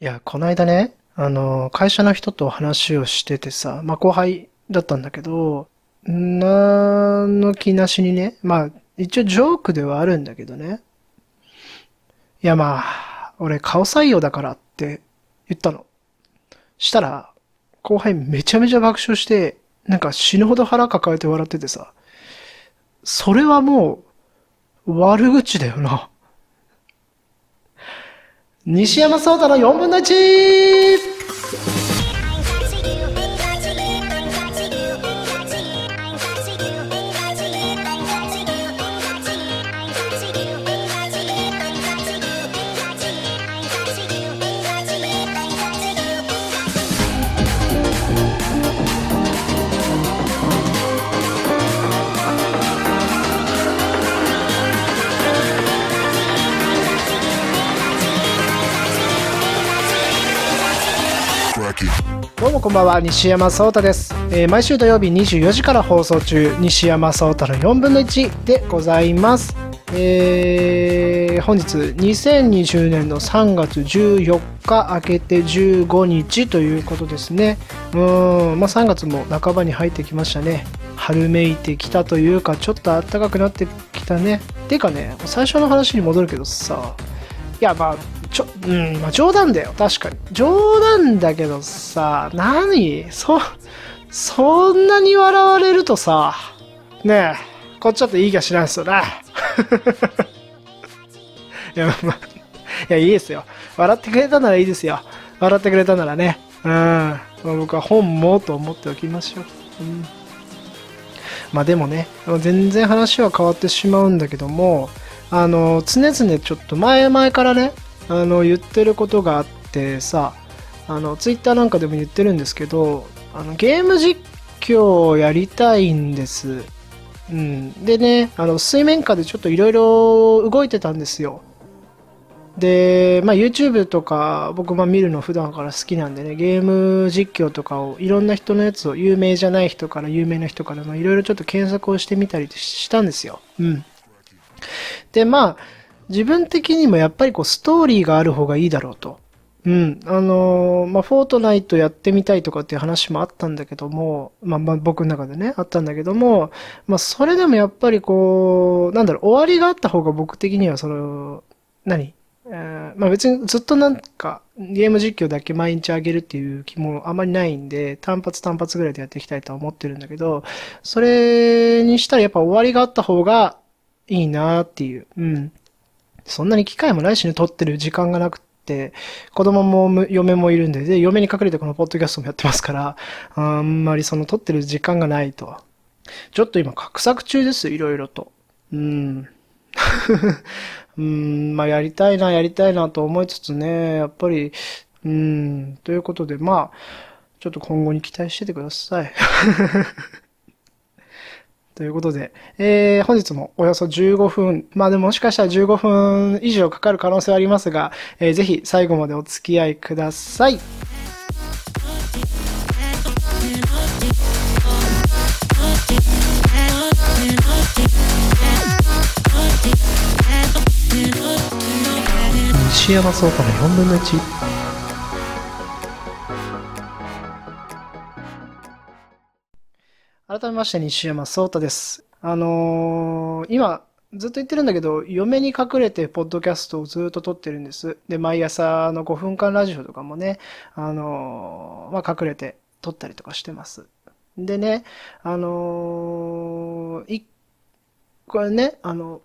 いや、この間ね、あの、会社の人と話をしててさ、まあ、後輩だったんだけど、なんの気なしにね、まあ、一応ジョークではあるんだけどね。いや、まあ、俺顔採用だからって言ったの。したら、後輩めちゃめちゃ爆笑して、なんか死ぬほど腹抱えて笑っててさ、それはもう、悪口だよな。西山壮太の4分の 1! どうもこんばんは西山壮太です、えー、毎週土曜日24時から放送中西山壮太の4分の1でございます。えー、本日2020年の3月14日明けて15日ということですね。うんまあ3月も半ばに入ってきましたね。春めいてきたというかちょっと暖かくなってきたね。てかね最初の話に戻るけどさいやまあちょ、うん、まあ冗談だよ。確かに。冗談だけどさ、何？そ、そんなに笑われるとさ、ねえ、こっちだっていい気がしないですよね。いや、まあ、いや、いいですよ。笑ってくれたならいいですよ。笑ってくれたならね。うん。まあ僕は本もと思っておきましょう。うん。まあでもね、全然話は変わってしまうんだけども、あの、常々ちょっと前々からね、あの言ってることがあってさあのツイッターなんかでも言ってるんですけどあのゲーム実況をやりたいんです、うん、でねあの水面下でちょっといろいろ動いてたんですよで、まあ、YouTube とか僕も見るの普段から好きなんでね、ゲーム実況とかをいろんな人のやつを有名じゃない人から有名な人からいろいろちょっと検索をしてみたりしたんですよ。うん。で、まあ、自分的にもやっぱりこうストーリーがある方がいいだろうと。うん。あのー、まあ、フォートナイトやってみたいとかっていう話もあったんだけども、まあ、まあ、僕の中でね、あったんだけども、まあ、それでもやっぱりこう、なんだろう、終わりがあった方が僕的にはその、何？えー、まあ別にずっとなんかゲーム実況だけ毎日あげるっていう気もあまりないんで、単発単発ぐらいでやっていきたいとは思ってるんだけど、それにしたらやっぱ終わりがあった方がいいなっていう。うん。そんなに機会もないしね、撮ってる時間がなくて、子供も嫁もいるんで、で、嫁に隠れてこのポッドキャストもやってますから、あんまりその撮ってる時間がないと。ちょっと今、画策中です、いろいろと。うん。うん、まあ、やりたいな、やりたいなと思いつつね、やっぱり、うん、ということで、まあ、ちょっと今後に期待しててください。ということで、えー、本日もおよそ15分、まあでももしかしたら15分以上かかる可能性はありますが、えー、ぜひ最後までお付き合いください。西山壮太の4分の1。改めまして西山壮太です。あのー、今、ずっと言ってるんだけど、嫁に隠れてポッドキャストをずっと撮ってるんです。で、毎朝の5分間ラジオとかもね、あのー、まあ、隠れて撮ったりとかしてます。でね、あのー、い、これね、あの、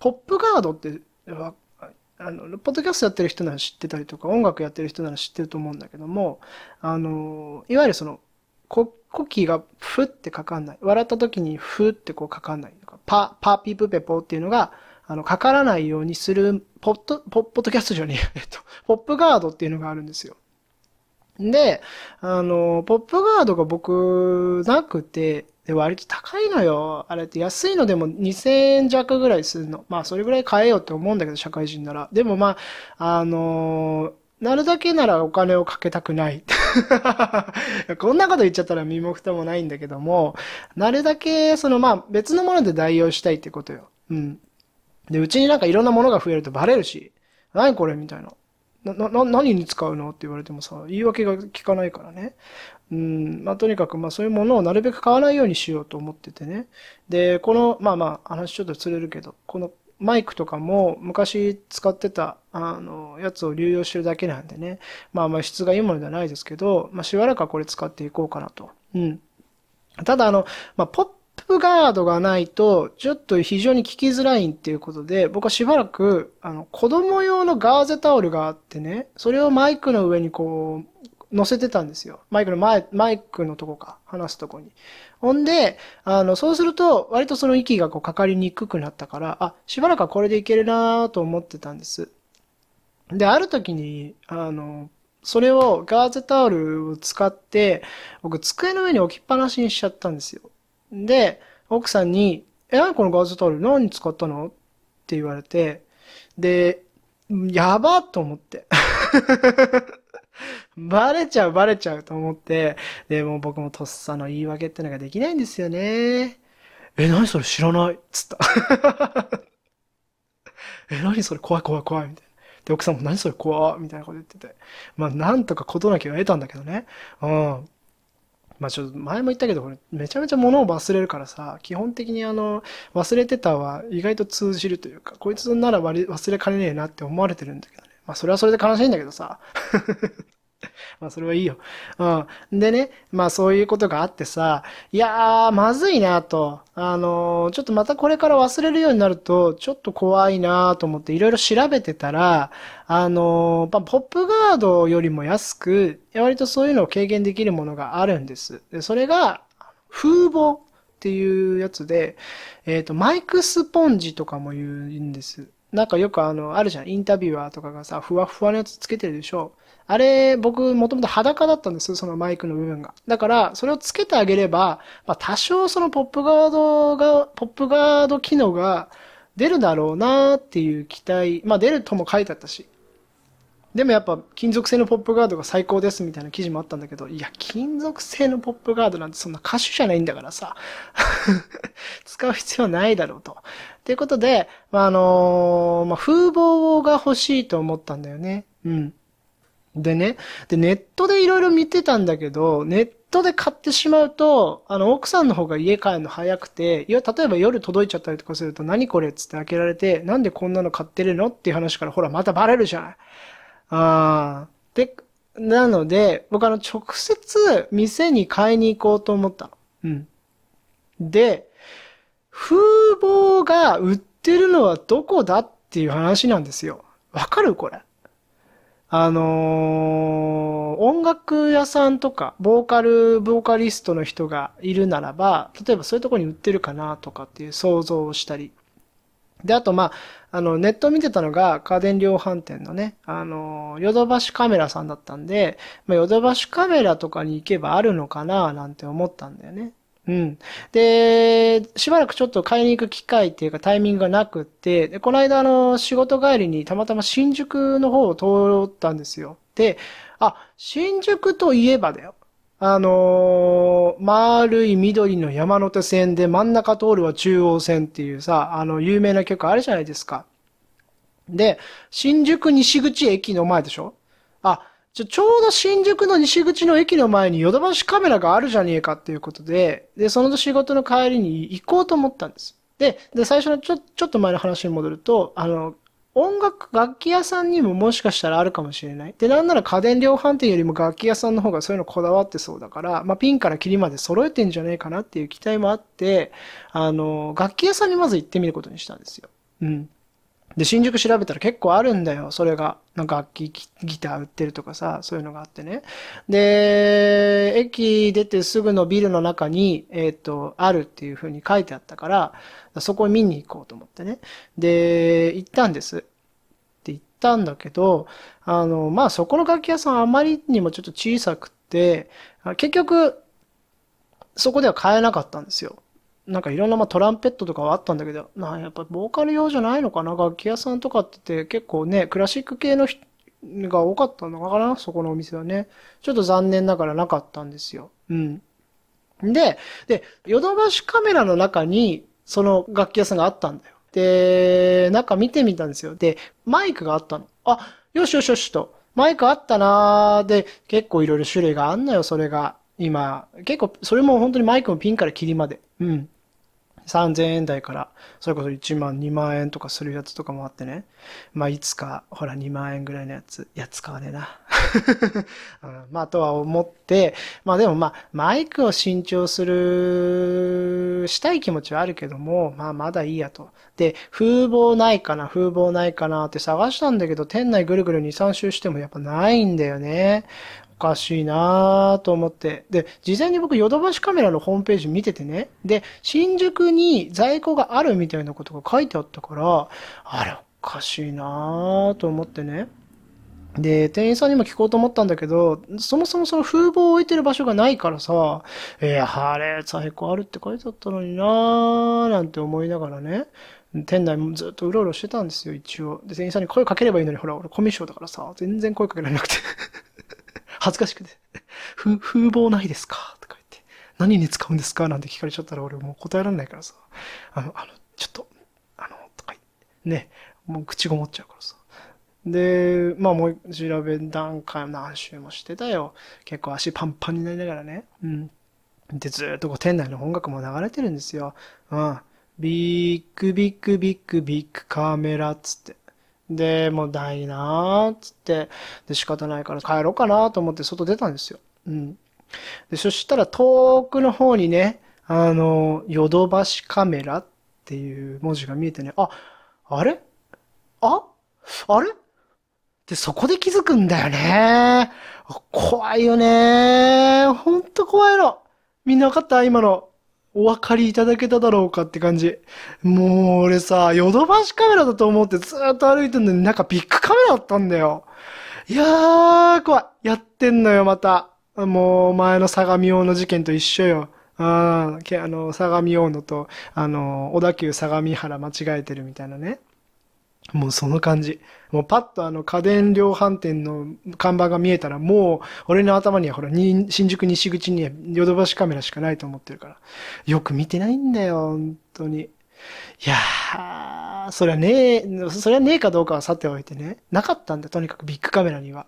ポップガードって、あの、ポッドキャストやってる人なら知ってたりとか、音楽やってる人なら知ってると思うんだけども、あの、いわゆるその、こ呼吸がふってかかんない。笑った時にふってこうかかんない。パ、パーピープペポっていうのが、あの、かからないようにする、ポッド、ポッポッドキャスト上に、えっと、ポップガードっていうのがあるんですよ。で、あの、ポップガードが僕、なくて、で、割と高いのよ。あれって安いのでも2000円弱ぐらいするの。まあ、それぐらい買えようって思うんだけど、社会人なら。でもまあ、あのなるだけならお金をかけたくない。こんなこと言っちゃったら身も蓋もないんだけども、なるだけ、そのまあ別のもので代用したいってことよ。うん。で、うちになんかいろんなものが増えるとバレるし、何これみたいな。な、な、何に使うのって言われてもさ、言い訳が聞かないからね。うん、まあ、とにかく、まあ、そういうものをなるべく買わないようにしようと思っててね。で、この、まあまあ、話ちょっと釣れるけど、このマイクとかも昔使ってた、あの、やつを流用してるだけなんでね。まあまあ質がいいものではないですけど、まあしばらくはこれ使っていこうかなと。うん。ただあの、まあポップガードがないと、ちょっと非常に聞きづらいっていうことで、僕はしばらく、あの、子供用のガーゼタオルがあってね、それをマイクの上にこう、乗せてたんですよ。マイクの前、マイクのとこか、話すとこに。ほんで、あの、そうすると、割とその息がこうかかりにくくなったから、あ、しばらくはこれでいけるなと思ってたんです。で、ある時に、あの、それをガーゼタオルを使って、僕机の上に置きっぱなしにしちゃったんですよ。で、奥さんに、え、何このガーゼタオル？何に使ったの？って言われて、で、やばと思って。バレちゃう、バレちゃうと思って、で、も僕もとっさの言い訳ってのができないんですよね。え、何それ知らない？つった。え、何それ怖い怖い怖いみたいな。で、奥さんも何それ怖みたいなこと言ってて。まあ、なんとか事なきを得たんだけどね。うん。まあちょっと前も言ったけど、これめちゃめちゃ物を忘れるからさ、基本的にあの、忘れてたは意外と通じるというか、こいつなら忘れかねねえなって思われてるんだけどね。まあそれはそれで悲しいんだけどさ。まあそれはいいよ。うん。でね、まあそういうことがあってさ、いやー、まずいなと。あのー、ちょっとまたこれから忘れるようになると、ちょっと怖いなと思っていろいろ調べてたら、あのー、まあ、ポップガードよりも安く、割とそういうのを軽減できるものがあるんです。で、それが、風防っていうやつで、えっ、ー、と、マイクスポンジとかも言うんです。なんかよくあの、あるじゃん。インタビュアーとかがさ、ふわふわのやつつけてるでしょ。あれ、僕、もともと裸だったんですよ、そのマイクの部分が。だから、それをつけてあげれば、まあ、多少そのポップガードが、ポップガード機能が出るだろうなっていう期待。まあ、出るとも書いてあったし。でもやっぱ金属製のポップガードが最高ですみたいな記事もあったんだけど、いや、金属製のポップガードなんてそんな歌手じゃないんだからさ、使う必要ないだろうと。ということで、まあ、あのー、まあ、風貌が欲しいと思ったんだよね。うん。でね、で、ネットでいろいろ見てたんだけど、ネットで買ってしまうと、あの、奥さんの方が家帰るの早くて、いや、例えば夜届いちゃったりとかすると、何これっつって開けられて、なんでこんなの買ってるのっていう話から、ほら、またバレるじゃない。あー。で、なので、僕あの、直接店に買いに行こうと思ったの。うん。で、風貌が売ってるのはどこだっていう話なんですよ。わかるこれ。あのー、音楽屋さんとか、ボーカル、ボーカリストの人がいるならば、例えばそういうとこに売ってるかなとかっていう想像をしたり。で、あと、まあ、あの、ネット見てたのが家電量販店のね、あの、ヨドバシカメラさんだったんで、まあ、ヨドバシカメラとかに行けばあるのかななんて思ったんだよね。うん。で、しばらくちょっと買いに行く機会っていうかタイミングがなくって、で、この間あの、仕事帰りにたまたま新宿の方を通ったんですよ。で、あ、新宿といえばだよ。あのー、丸い緑の山手線で真ん中通るは中央線っていうさ、あの、有名な曲あるじゃないですか。で、新宿西口駅の前でしょ？あ、ちょ、ちょうど新宿の西口の駅の前にヨドバシカメラがあるじゃねえかっていうことで、で、その仕事の帰りに行こうと思ったんです。で、で、最初のちょ、ちょっと前の話に戻ると、あの、音楽、楽器屋さんにももしかしたらあるかもしれない。で、なんなら家電量販店よりも楽器屋さんの方がそういうのこだわってそうだから、まあ、ピンからキリまで揃えてんじゃねえかなっていう期待もあって、あの、楽器屋さんにまず行ってみることにしたんですよ。うん。で、新宿調べたら結構あるんだよ、それが。なんか楽器、ギター売ってるとかさ、そういうのがあってね。で、駅出てすぐのビルの中に、えっ、ー、と、あるっていう風に書いてあったから、そこ見に行こうと思ってね。で、行ったんです。って言ったんだけど、あの、まあ、そこの楽器屋さんあまりにもちょっと小さくって、結局、そこでは買えなかったんですよ。なんかいろんなまあトランペットとかはあったんだけど、なやっぱボーカル用じゃないのかな？楽器屋さんとかって結構ね、クラシック系の人が多かったのかな？そこのお店はね。ちょっと残念ながらなかったんですよ。うん。で、で、ヨドバシカメラの中にその楽器屋さんがあったんだよ。で、中見てみたんですよ。で、マイクがあったの。あ、よしよしよしと。マイクあったなーで、結構いろいろ種類があんのよ、それが。今、結構、それも本当にマイクのピンからキリまで。うん。3000円台から、それこそ1万、2万円とかするやつとかもあってね。まあ、いつか、ほら、2万円ぐらいのやつ、いや、使わねえな。うん、まあ、とは思って、まあでもまあ、マイクを新調する、したい気持ちはあるけども、まあ、まだいいやと。で、風貌ないかな、風貌ないかなって探したんだけど、店内ぐるぐる2、3周してもやっぱないんだよね。かしいなぁと思って。で、事前に僕、ヨドバシカメラのホームページ見ててね。で、新宿に在庫があるみたいなことが書いてあったから、あれ、おかしいなぁと思ってね。で、店員さんにも聞こうと思ったんだけど、そもそもその風貌を置いてる場所がないからさ、えー、あれ、在庫あるって書いてあったのになぁ、なんて思いながらね、店内もずっとうろうろしてたんですよ、一応。で、店員さんに声かければいいのに、ほら、俺コミュ障だからさ、全然声かけられなくて恥ずかしくて、風、風貌ないですか？とか言って、何に使うんですか？なんて聞かれちゃったら俺もう答えられないからさ、あの、あの、ちょっと、あの、とか言って、ね、もう口ごもっちゃうからさ。で、まあもう調べ段階何周もしてたよ。結構足パンパンになりながらね。うん。で、ずっとこう店内の音楽も流れてるんですよ。うん。ビッグビッグビッグビッグカメラっつって。で、もうないなーっつって、で、仕方ないから帰ろうかなと思って外出たんですよ。うん。で、そしたら遠くの方にね、あの、ヨドバシカメラっていう文字が見えてね、あ、あれ？あ？あれ？で、そこで気づくんだよね。怖いよね。ほんと怖いの。みんなわかった？今の。お分かりいただけただろうかって感じ。もう俺さ、ヨドバシカメラだと思ってずっと歩いてんのになんかビッグカメラだったんだよ。いやー、怖い。やってんのよ、また。もう前の相模大野事件と一緒よ。あ、あの、相模大野と、あの、小田急相模原間違えてるみたいなね。もうその感じ。もうパッとあの家電量販店の看板が見えたらもう俺の頭にはほら、新宿西口にはヨドバシカメラしかないと思ってるから。よく見てないんだよ、本当に。いやー、そりゃねえ、そりゃねえかどうかはさておいてね。なかったんだ、とにかくビッグカメラには。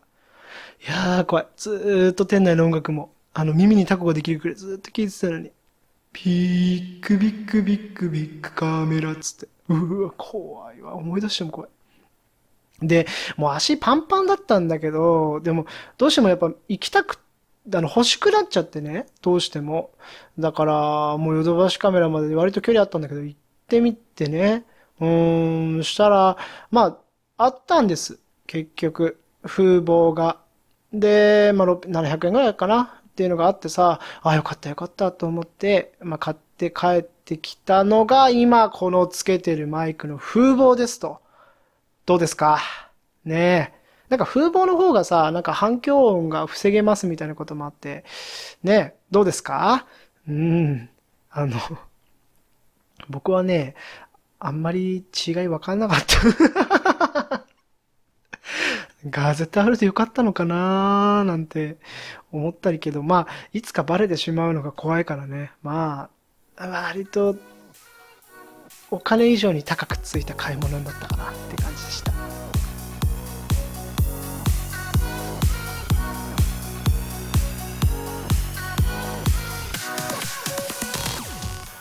いやー、怖い。ずーっと店内の音楽も、あの耳にタコができるくらいずーっと聴いてたのに。ビッグビッグビッグビッグカメラっつって。うわ、怖いわ。思い出しても怖い。で、もう足パンパンだったんだけど、でも、どうしてもやっぱ行きたく、あの、欲しくなっちゃってね、どうしても。だから、もうヨドバシカメラまで割と距離あったんだけど、行ってみてね。うーん、したら、まあ、あったんです。結局、風貌が。で、まあ、700円ぐらいかなっていうのがあってさ、ああ、よかったよかったと思って、まあ、買って帰ってきたのが、今このつけてるマイクの風貌ですと。どうですか？ねえ。なんか風貌の方がさ、なんか反響音が防げますみたいなこともあって、ねえ、どうですか？うん。あの、僕はね、あんまり違いわかんなかったガゼットあるとよかったのかなーなんて思ったりけど、まあ、いつかバレてしまうのが怖いからね。まあ、割と、お金以上に高くついた買い物になったかなって感じでした。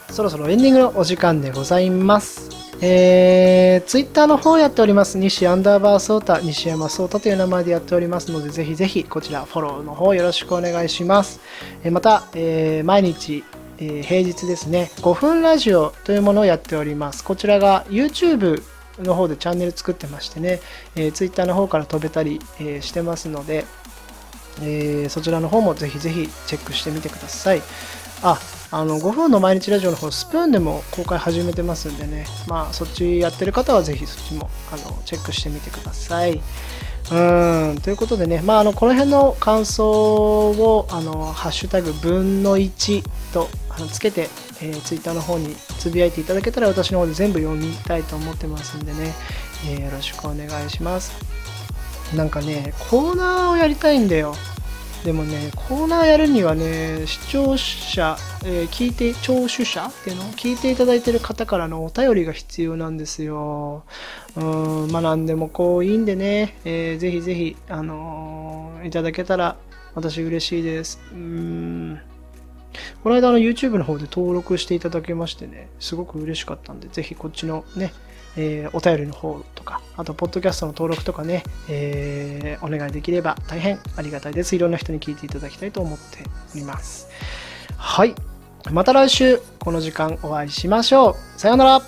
そろそろエンディングのお時間でございます。えー、ツイッターの方やっております。西アンダーバーソータ、西山ソータという名前でやっておりますので、ぜひぜひこちらフォローの方よろしくお願いします。えー、また、えー、毎日、え平日ですね、5分ラジオというものをやっております。こちらが YouTube の方でチャンネル作ってましてね、えー、Twitter の方から飛べたり、えー、してますので、えー、そちらの方もぜひぜひチェックしてみてください。あ、あの5分の毎日ラジオの方スプーンでも公開始めてますんでね。まあそっちやってる方はぜひそっちもあのチェックしてみてください。うん。ということでね、まあ、あのこの辺の感想をあのハッシュタグ分の1とあのつけて、えー、ツイッターの方につぶやいていただけたら私の方で全部読みたいと思ってますんでね、えー、よろしくお願いします。なんかねコーナーをやりたいんだよ。でもね、コーナーやるにはね、視聴者、えー聞いて、聴取者っていうの？聞いていただいてる方からのお便りが必要なんですよ。うん、まあ何でもこういいんでね、えーぜひぜひ、あのーいただけたら私嬉しいです。うん。この間の YouTube の方で登録していただけましてね、すごく嬉しかったんで、ぜひこっちのね、えーお便りの方とか、あと、ポッドキャストの登録とかね、えーお願いできれば大変ありがたいです。いろんな人に聞いていただきたいと思っております。はい。また来週、この時間お会いしましょう。さようなら。